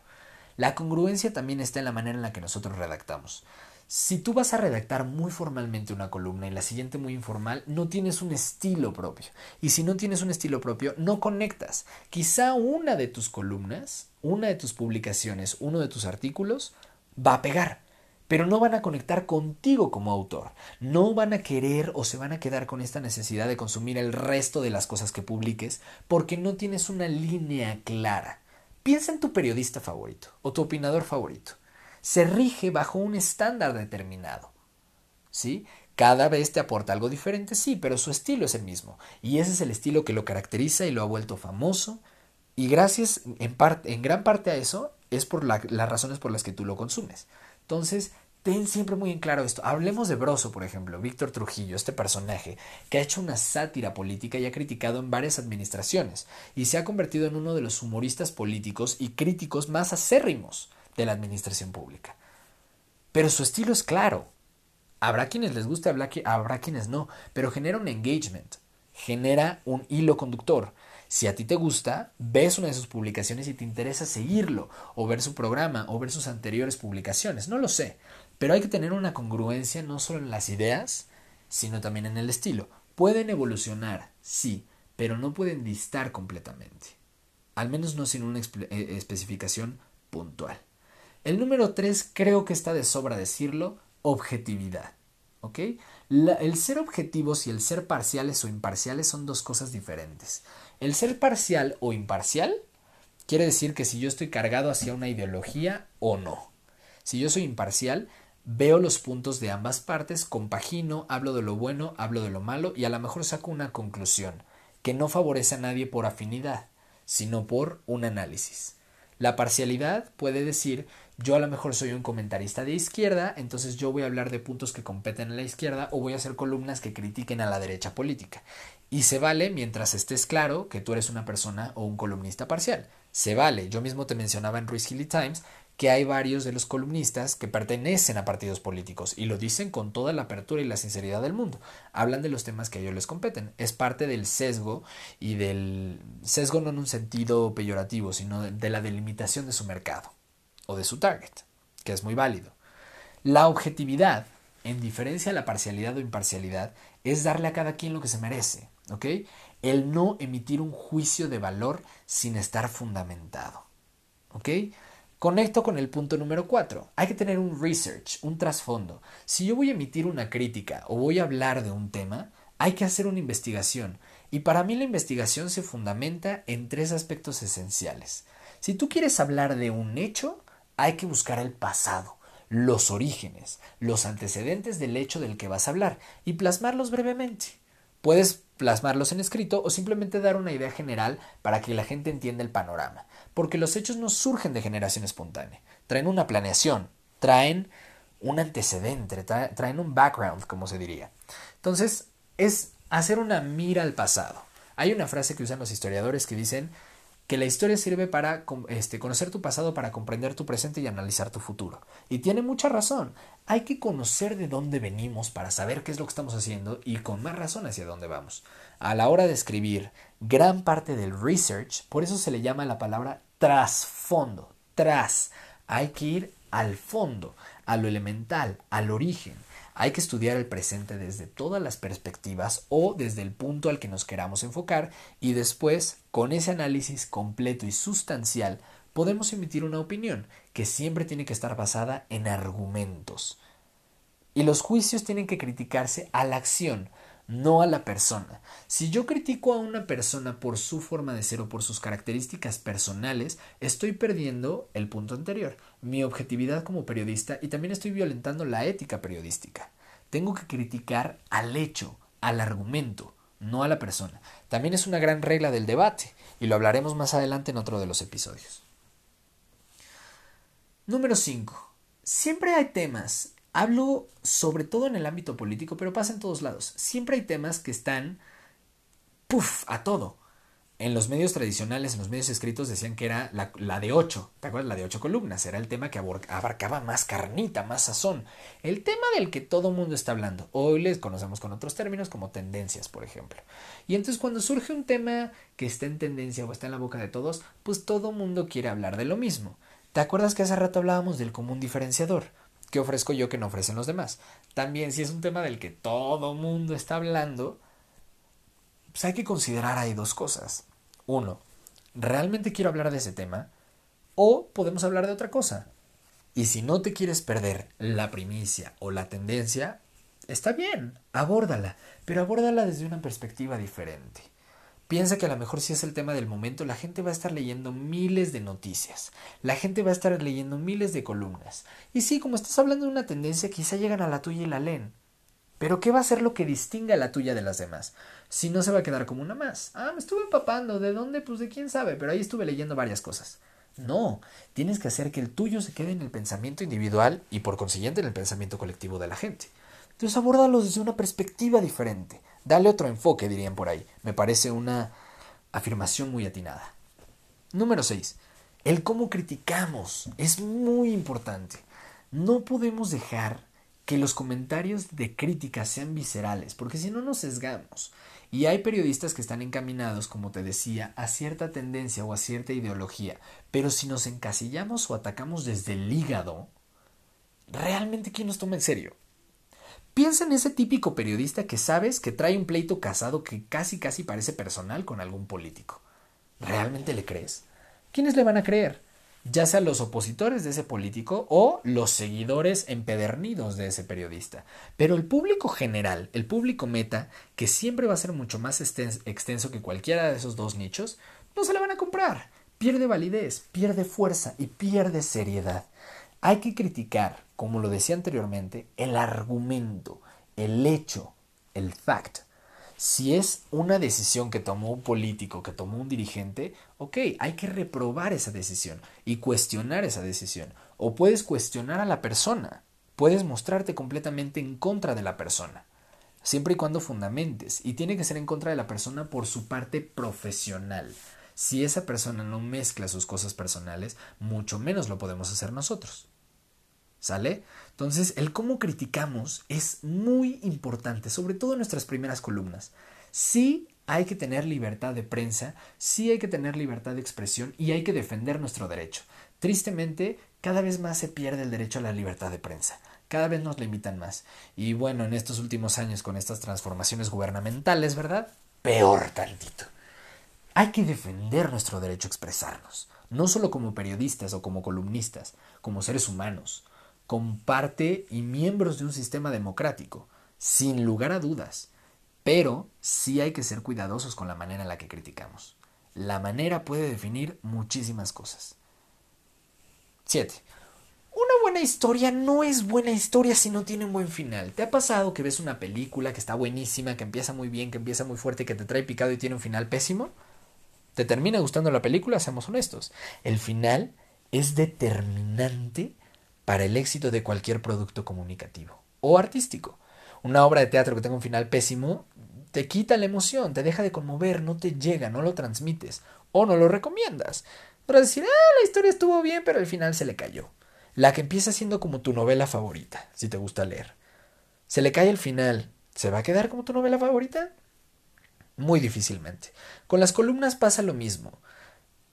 [SPEAKER 1] La congruencia también está en la manera en la que nosotros redactamos. Si tú vas a redactar muy formalmente una columna y la siguiente muy informal, no tienes un estilo propio. Y si no tienes un estilo propio, no conectas. Quizá una de tus columnas, una de tus publicaciones, uno de tus artículos va a pegar, pero no van a conectar contigo como autor. No van a querer o se van a quedar con esta necesidad de consumir el resto de las cosas que publiques porque no tienes una línea clara. Piensa en tu periodista favorito o tu opinador favorito. Se rige bajo un estándar determinado. ¿Sí? Cada vez te aporta algo diferente, sí, pero su estilo es el mismo. Y ese es el estilo que lo caracteriza y lo ha vuelto famoso. Y gracias en, gran parte a eso es por las razones por las que tú lo consumes. Entonces, ten siempre muy en claro esto. Hablemos de Broso, por ejemplo, Víctor Trujillo, este personaje que ha hecho una sátira política y ha criticado en varias administraciones y se ha convertido en uno de los humoristas políticos y críticos más acérrimos de la administración pública. Pero su estilo es claro. Habrá quienes les guste, habrá quienes no, pero genera un engagement, genera un hilo conductor. Si a ti te gusta, ves una de sus publicaciones y te interesa seguirlo, o ver su programa, o ver sus anteriores publicaciones, no lo sé, pero hay que tener una congruencia no solo en las ideas, sino también en el estilo. Pueden evolucionar, sí, pero no pueden distar completamente. Al menos no sin una eh, especificación puntual. El número tres creo que está de sobra decirlo, objetividad. El ser objetivos y el ser parciales o imparciales son dos cosas diferentes. El ser parcial o imparcial quiere decir que si yo estoy cargado hacia una ideología o no. Si yo soy imparcial, veo los puntos de ambas partes, compagino, hablo de lo bueno, hablo de lo malo y a lo mejor saco una conclusión que no favorece a nadie por afinidad, sino por un análisis. La parcialidad puede decir yo a lo mejor soy un comentarista de izquierda, entonces yo voy a hablar de puntos que competen a la izquierda o voy a hacer columnas que critiquen a la derecha política. Y se vale mientras estés claro que tú eres una persona o un columnista parcial. Se vale. Yo mismo te mencionaba en Ruiz Hilly Times que hay varios de los columnistas que pertenecen a partidos políticos y lo dicen con toda la apertura y la sinceridad del mundo. Hablan de los temas que a ellos les competen. Es parte del sesgo y del sesgo no en un sentido peyorativo, sino de la delimitación de su mercado o de su target, que es muy válido. La objetividad, en diferencia a la parcialidad o imparcialidad, es darle a cada quien lo que se merece, ¿ok? El no emitir un juicio de valor sin estar fundamentado, ¿ok? Conecto con el punto número 4. Hay que tener un research, un trasfondo. Si yo voy a emitir una crítica o voy a hablar de un tema, hay que hacer una investigación. Y para mí la investigación se fundamenta en tres aspectos esenciales. Si tú quieres hablar de un hecho, hay que buscar el pasado, los orígenes, los antecedentes del hecho del que vas a hablar y plasmarlos brevemente. Puedes plasmarlos en escrito o simplemente dar una idea general para que la gente entienda el panorama, porque los hechos no surgen de generación espontánea, traen una planeación, traen un antecedente, traen un background, como se diría. Entonces, es hacer una mira al pasado. Hay una frase que usan los historiadores que dicen que la historia sirve para este, conocer tu pasado, para comprender tu presente y analizar tu futuro. Y tiene mucha razón. Hay que conocer de dónde venimos para saber qué es lo que estamos haciendo y con más razón hacia dónde vamos. A la hora de escribir, gran parte del research, por eso se le llama la palabra trasfondo, tras. Hay que ir al fondo, a lo elemental, al origen. Hay que estudiar el presente desde todas las perspectivas o desde el punto al que nos queramos enfocar y después, con ese análisis completo y sustancial, podemos emitir una opinión que siempre tiene que estar basada en argumentos. Y los juicios tienen que criticarse a la acción, no a la persona. Si yo critico a una persona por su forma de ser o por sus características personales, estoy perdiendo el punto anterior, mi objetividad como periodista y también estoy violentando la ética periodística. Tengo que criticar al hecho, al argumento, no a la persona. También es una gran regla del debate y lo hablaremos más adelante en otro de los episodios. Número 5. Siempre hay temas Hablo sobre todo en el ámbito político, pero pasa en todos lados. Siempre hay temas que están, puff, a todo. En los medios tradicionales, en los medios escritos, decían que era la, de ocho. ¿Te acuerdas? La de ocho columnas. Era el tema que abarcaba más carnita, más sazón. El tema del que todo mundo está hablando. Hoy les conocemos con otros términos como tendencias, por ejemplo. Y entonces cuando surge un tema que está en tendencia o está en la boca de todos, pues todo mundo quiere hablar de lo mismo. ¿Te acuerdas que hace rato hablábamos del común diferenciador? ¿Qué ofrezco yo que no ofrecen los demás? También, si es un tema del que todo mundo está hablando, pues hay que considerar ahí dos cosas. Uno, ¿realmente quiero hablar de ese tema? O podemos hablar de otra cosa. Y si no te quieres perder la primicia o la tendencia, está bien, abórdala, pero abórdala desde una perspectiva diferente. Piensa que a lo mejor si es el tema del momento, la gente va a estar leyendo miles de noticias, la gente va a estar leyendo miles de columnas. Y sí, como estás hablando de una tendencia, quizá llegan a la tuya y la leen. Pero ¿qué va a ser lo que distinga la tuya de las demás? Si no se va a quedar como una más. Ah, me estuve empapando. ¿De dónde? Pues de quién sabe, pero ahí estuve leyendo varias cosas. No, tienes que hacer que el tuyo se quede en el pensamiento individual y por consiguiente en el pensamiento colectivo de la gente. Entonces abórdalo desde una perspectiva diferente. Dale otro enfoque, dirían por ahí. Me parece una afirmación muy atinada. Número 6. El cómo criticamos es muy importante. No podemos dejar que los comentarios de crítica sean viscerales, porque si no nos sesgamos. Y hay periodistas que están encaminados, como te decía, a cierta tendencia o a cierta ideología, pero si nos encasillamos o atacamos desde el hígado, ¿realmente quién nos toma en serio? Piensa en ese típico periodista que sabes que trae un pleito casado que casi casi parece personal con algún político. ¿Realmente le crees? ¿Quiénes le van a creer? Ya sea los opositores de ese político o los seguidores empedernidos de ese periodista. Pero el público general, el público meta, que siempre va a ser mucho más extenso que cualquiera de esos dos nichos, no se le van a comprar. pierde validez, pierde fuerza y pierde seriedad. Hay que criticar, como lo decía anteriormente, el argumento, el hecho, el fact. Si es una decisión que tomó un político, que tomó un dirigente, ok, hay que reprobar esa decisión y cuestionar esa decisión. O puedes cuestionar a la persona, puedes mostrarte completamente en contra de la persona, siempre y cuando fundamentes, y tiene que ser en contra de la persona por su parte profesional. Si esa persona no mezcla sus cosas personales, mucho menos lo podemos hacer nosotros. ¿Sale? Entonces, el cómo criticamos es muy importante, sobre todo en nuestras primeras columnas. Sí hay que tener libertad de prensa, sí hay que tener libertad de expresión y hay que defender nuestro derecho. Tristemente, cada vez más se pierde el derecho a la libertad de prensa. Cada vez nos limitan más. Y bueno, en estos últimos años con estas transformaciones gubernamentales, ¿verdad? Peor tantito. Hay que defender nuestro derecho a expresarnos, no solo como periodistas o como columnistas, como seres humanos comparte y miembros de un sistema democrático, sin lugar a dudas. Pero sí hay que ser cuidadosos con la manera en la que criticamos. La manera puede definir muchísimas cosas. 7. Una buena historia no es buena historia si no tiene un buen final. ¿Te ha pasado que ves una película que está buenísima, que empieza muy bien, que empieza muy fuerte, que te trae picado y tiene un final pésimo? ¿Te termina gustando la película? Seamos honestos. El final es determinante para el éxito de cualquier producto comunicativo o artístico. Una obra de teatro que tenga un final pésimo te quita la emoción, te deja de conmover, no te llega, no lo transmites o no lo recomiendas. Para decir, ah, la historia estuvo bien, pero al final se le cayó. La que empieza siendo como tu novela favorita, si te gusta leer. Se le cae el final, ¿se va a quedar como tu novela favorita? Muy difícilmente. Con las columnas pasa lo mismo.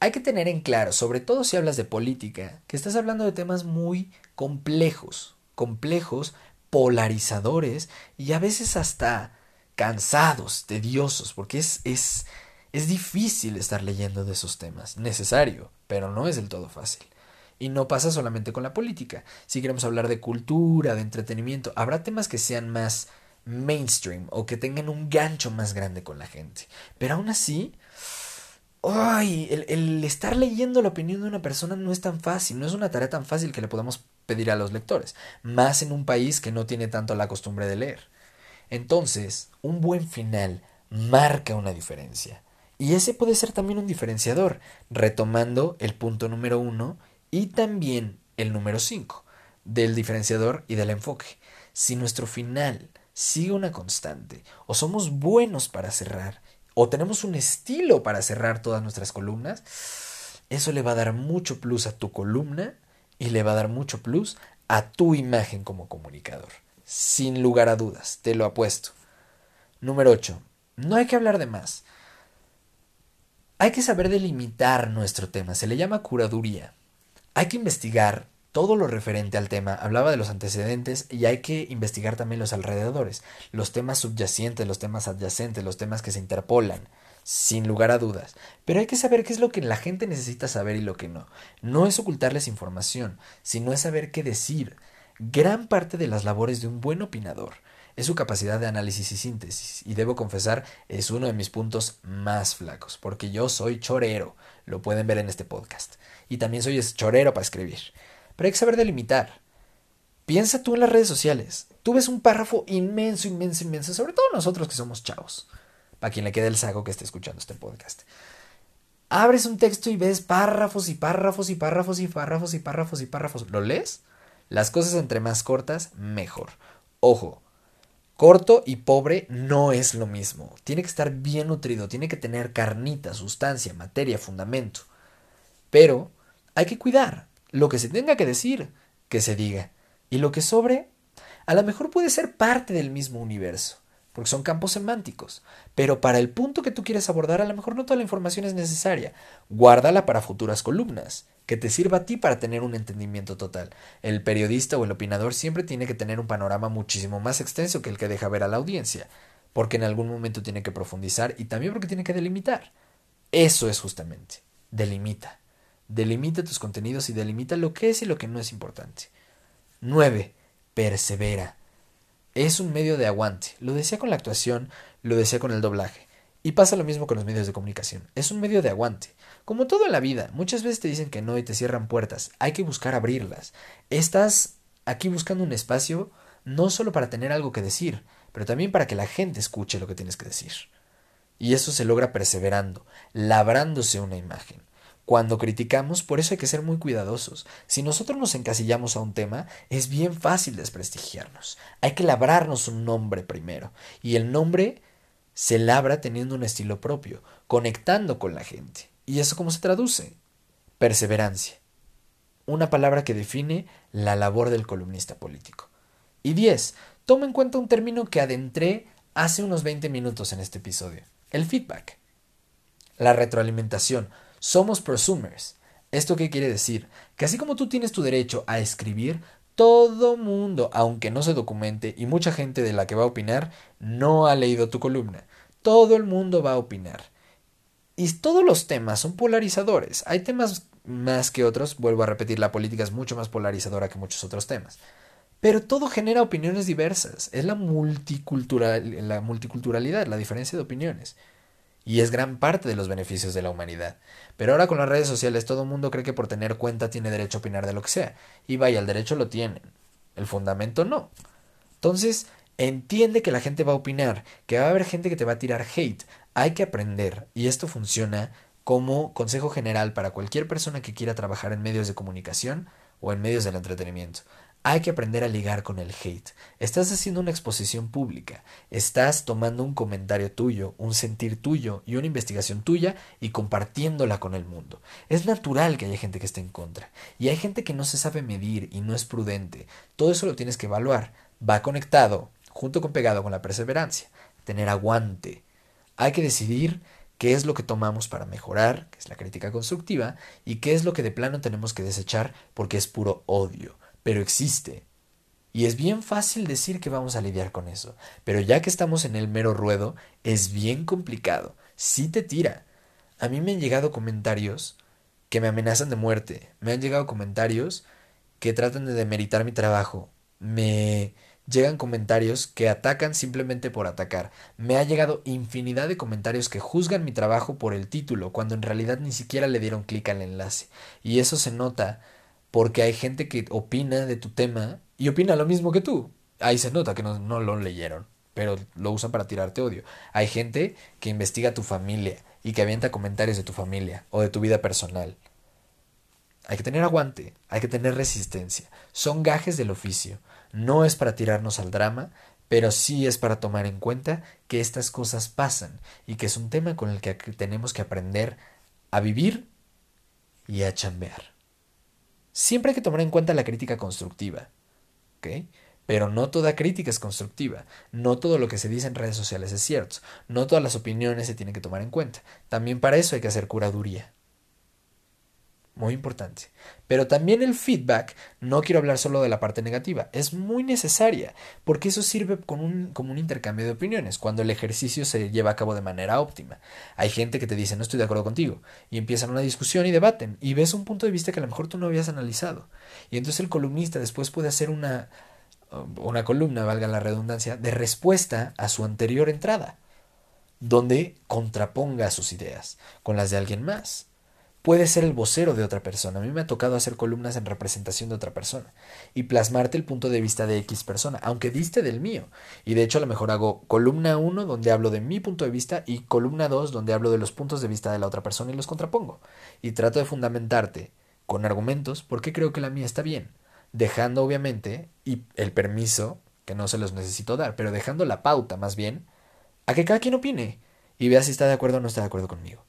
[SPEAKER 1] Hay que tener en claro, sobre todo si hablas de política, que estás hablando de temas muy complejos, complejos, polarizadores y a veces hasta cansados, tediosos, porque es, es, es difícil estar leyendo de esos temas. Necesario, pero no es del todo fácil. Y no pasa solamente con la política. Si queremos hablar de cultura, de entretenimiento, habrá temas que sean más mainstream o que tengan un gancho más grande con la gente. Pero aún así, ay, el, estar leyendo la opinión de una persona no es tan fácil, no es una tarea tan fácil que le podamos pedir a los lectores, más en un país que no tiene tanto la costumbre de leer. Entonces, un buen final marca una diferencia. Y ese puede ser también un diferenciador, retomando el punto número uno y también el número cinco del diferenciador y del enfoque. Si nuestro final sigue una constante o somos buenos para cerrar o tenemos un estilo para cerrar todas nuestras columnas, eso le va a dar mucho plus a tu columna y le va a dar mucho plus a tu imagen como comunicador. Sin lugar a dudas, te lo apuesto. Número 8. No hay que hablar de más. Hay que saber delimitar nuestro tema. Se le llama curaduría. Hay que investigar todo lo referente al tema, hablaba de los antecedentes y hay que investigar también los alrededores, los temas subyacentes, los temas adyacentes, los temas que se interpolan, sin lugar a dudas. Pero hay que saber qué es lo que la gente necesita saber y lo que no. No es ocultarles información, sino es saber qué decir. Gran parte de las labores de un buen opinador es su capacidad de análisis y síntesis, y debo confesar, es uno de mis puntos más flacos, porque yo soy chorero, lo pueden ver en este podcast, y también soy chorero para escribir. Pero hay que saber delimitar. Piensa tú en las redes sociales. Tú ves un párrafo inmenso, inmenso, inmenso, sobre todo nosotros que somos chavos. Para quien le quede el saco que esté escuchando este podcast. Abres un texto y ves párrafos y párrafos y párrafos y párrafos y párrafos y párrafos. ¿Lo lees? Las cosas entre más cortas, mejor. Ojo, corto y pobre no es lo mismo. Tiene que estar bien nutrido, tiene que tener carnita, sustancia, materia, fundamento. Pero hay que cuidar. Lo que se tenga que decir, que se diga. Y lo que sobre, a lo mejor puede ser parte del mismo universo, porque son campos semánticos. Pero para el punto que tú quieres abordar, a lo mejor no toda la información es necesaria. Guárdala para futuras columnas, que te sirva a ti para tener un entendimiento total. El periodista o el opinador siempre tiene que tener un panorama muchísimo más extenso que el que deja ver a la audiencia, porque en algún momento tiene que profundizar y también porque tiene que delimitar. Eso es justamente, delimita. Delimita tus contenidos y delimita lo que es y lo que no es importante. 9. Persevera. Es un medio de aguante. Lo decía con la actuación, lo decía con el doblaje. Y pasa lo mismo con los medios de comunicación. Es un medio de aguante. Como todo en la vida, muchas veces te dicen que no y te cierran puertas. Hay que buscar abrirlas. Estás aquí buscando un espacio no solo para tener algo que decir, pero también para que la gente escuche lo que tienes que decir. Y eso se logra perseverando, labrándose una imagen. Cuando criticamos, por eso hay que ser muy cuidadosos. Si nosotros nos encasillamos a un tema, es bien fácil desprestigiarnos. Hay que labrarnos un nombre primero. Y el nombre se labra teniendo un estilo propio, conectando con la gente. ¿Y eso cómo se traduce? Perseverancia. Una palabra que define la labor del columnista político. Y 10. Toma en cuenta un término que adentré hace unos 20 minutos en este episodio. El feedback. La retroalimentación somos prosumers. ¿Esto qué quiere decir? Que así como tú tienes tu derecho a escribir, todo mundo, aunque no se documente, y mucha gente de la que va a opinar, no ha leído tu columna. Todo el mundo va a opinar. Y todos los temas son polarizadores. Hay temas más que otros. Vuelvo a repetir, la política es mucho más polarizadora que muchos otros temas. Pero todo genera opiniones diversas. Es la, multicultural, la multiculturalidad, la diferencia de opiniones y es gran parte de los beneficios de la humanidad. Pero ahora con las redes sociales todo el mundo cree que por tener cuenta tiene derecho a opinar de lo que sea. Y vaya, el derecho lo tienen. El fundamento no. Entonces, entiende que la gente va a opinar, que va a haber gente que te va a tirar hate. Hay que aprender. Y esto funciona como consejo general para cualquier persona que quiera trabajar en medios de comunicación o en medios del entretenimiento. Hay que aprender a ligar con el hate. Estás haciendo una exposición pública. Estás tomando un comentario tuyo, un sentir tuyo y una investigación tuya y compartiéndola con el mundo. Es natural que haya gente que esté en contra. Y hay gente que no se sabe medir y no es prudente. Todo eso lo tienes que evaluar. Va conectado, junto con pegado con la perseverancia. Tener aguante. Hay que decidir qué es lo que tomamos para mejorar, que es la crítica constructiva, y qué es lo que de plano tenemos que desechar porque es puro odio pero existe. Y es bien fácil decir que vamos a lidiar con eso, pero ya que estamos en el mero ruedo, es bien complicado. Sí te tira. A mí me han llegado comentarios que me amenazan de muerte, me han llegado comentarios que tratan de demeritar mi trabajo, me llegan comentarios que atacan simplemente por atacar. Me ha llegado infinidad de comentarios que juzgan mi trabajo por el título, cuando en realidad ni siquiera le dieron clic al enlace. Y eso se nota porque hay gente que opina de tu tema y opina lo mismo que tú. Ahí se nota que no, no, lo leyeron, pero lo usan para tirarte odio. Hay gente que investiga tu familia y que avienta comentarios de tu familia o de tu vida personal. Hay que tener aguante, hay que tener resistencia. Son gajes del oficio. No es para tirarnos al drama, pero sí es para tomar en cuenta que estas cosas pasan y que es un tema con el que tenemos que aprender a vivir y a chambear. Siempre hay que tomar en cuenta la crítica constructiva. ¿Ok? Pero no toda crítica es constructiva. No todo lo que se dice en redes sociales es cierto. No todas las opiniones se tienen que tomar en cuenta. También para eso hay que hacer curaduría muy importante. Pero también el feedback, no quiero hablar solo de la parte negativa, es muy necesaria, porque eso sirve como un, como un intercambio de opiniones, cuando el ejercicio se lleva a cabo de manera óptima. Hay gente que te dice, no estoy de acuerdo contigo, y empiezan una discusión y debaten, y ves un punto de vista que a lo mejor tú no habías analizado. Y entonces el columnista después puede hacer una, una columna, valga la redundancia, de respuesta a su anterior entrada, donde contraponga sus ideas con las de alguien más puede ser el vocero de otra persona. A mí me ha tocado hacer columnas en representación de otra persona y plasmarte el punto de vista de X persona, aunque diste del mío. Y de hecho a lo mejor hago columna 1 donde hablo de mi punto de vista y columna 2 donde hablo de los puntos de vista de la otra persona y los contrapongo. Y trato de fundamentarte con argumentos porque creo que la mía está bien, dejando obviamente y el permiso, que no se los necesito dar, pero dejando la pauta más bien a que cada quien opine y vea si está de acuerdo o no está de acuerdo conmigo.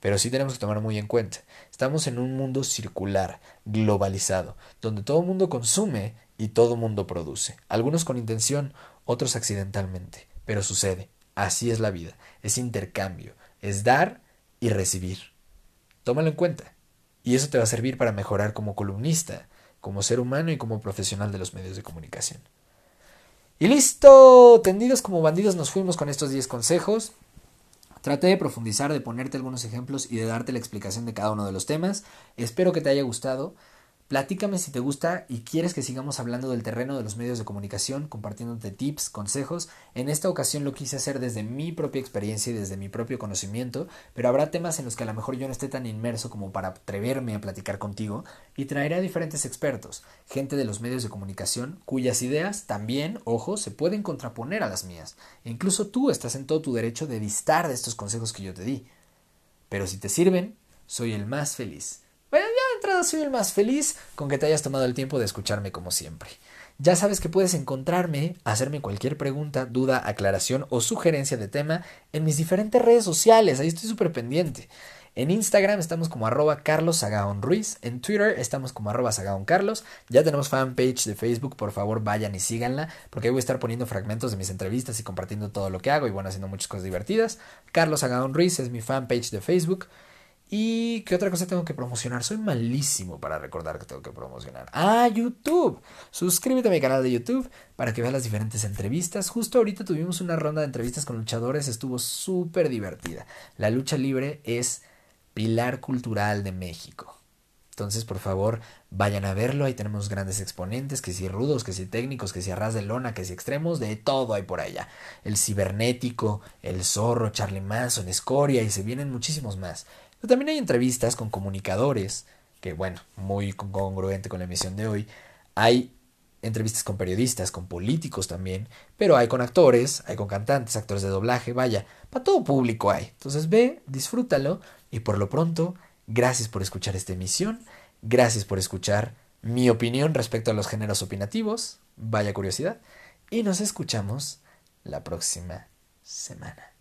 [SPEAKER 1] Pero sí tenemos que tomar muy en cuenta. Estamos en un mundo circular, globalizado, donde todo el mundo consume y todo el mundo produce. Algunos con intención, otros accidentalmente. Pero sucede. Así es la vida. Es intercambio. Es dar y recibir. Tómalo en cuenta. Y eso te va a servir para mejorar como columnista, como ser humano y como profesional de los medios de comunicación. Y listo, tendidos como bandidos nos fuimos con estos 10 consejos. Traté de profundizar, de ponerte algunos ejemplos y de darte la explicación de cada uno de los temas. Espero que te haya gustado. Platícame si te gusta y quieres que sigamos hablando del terreno de los medios de comunicación, compartiéndote tips, consejos. En esta ocasión lo quise hacer desde mi propia experiencia y desde mi propio conocimiento, pero habrá temas en los que a lo mejor yo no esté tan inmerso como para atreverme a platicar contigo y traeré a diferentes expertos, gente de los medios de comunicación, cuyas ideas también, ojo, se pueden contraponer a las mías. E incluso tú estás en todo tu derecho de distar de estos consejos que yo te di. Pero si te sirven, soy el más feliz. Soy el más feliz con que te hayas tomado el tiempo de escucharme como siempre. Ya sabes que puedes encontrarme, hacerme cualquier pregunta, duda, aclaración o sugerencia de tema en mis diferentes redes sociales. Ahí estoy súper pendiente. En Instagram estamos como arroba Carlos Ruiz. En Twitter estamos como arroba Carlos. Ya tenemos fanpage de Facebook. Por favor, vayan y síganla. Porque ahí voy a estar poniendo fragmentos de mis entrevistas y compartiendo todo lo que hago. Y bueno, haciendo muchas cosas divertidas. Carlos Agaón Ruiz es mi fanpage de Facebook. ¿Y qué otra cosa tengo que promocionar? Soy malísimo para recordar que tengo que promocionar. Ah, YouTube. Suscríbete a mi canal de YouTube para que veas las diferentes entrevistas. Justo ahorita tuvimos una ronda de entrevistas con luchadores, estuvo súper divertida. La lucha libre es pilar cultural de México. Entonces, por favor, vayan a verlo. Ahí tenemos grandes exponentes, que si rudos, que si técnicos, que si arras de lona, que si extremos, de todo hay por allá. El cibernético, el zorro, Charlie Manson, Escoria, y se vienen muchísimos más. Pero también hay entrevistas con comunicadores, que bueno, muy congruente con la emisión de hoy. Hay entrevistas con periodistas, con políticos también, pero hay con actores, hay con cantantes, actores de doblaje, vaya, para todo público hay. Entonces ve, disfrútalo y por lo pronto, gracias por escuchar esta emisión, gracias por escuchar mi opinión respecto a los géneros opinativos, vaya curiosidad, y nos escuchamos la próxima semana.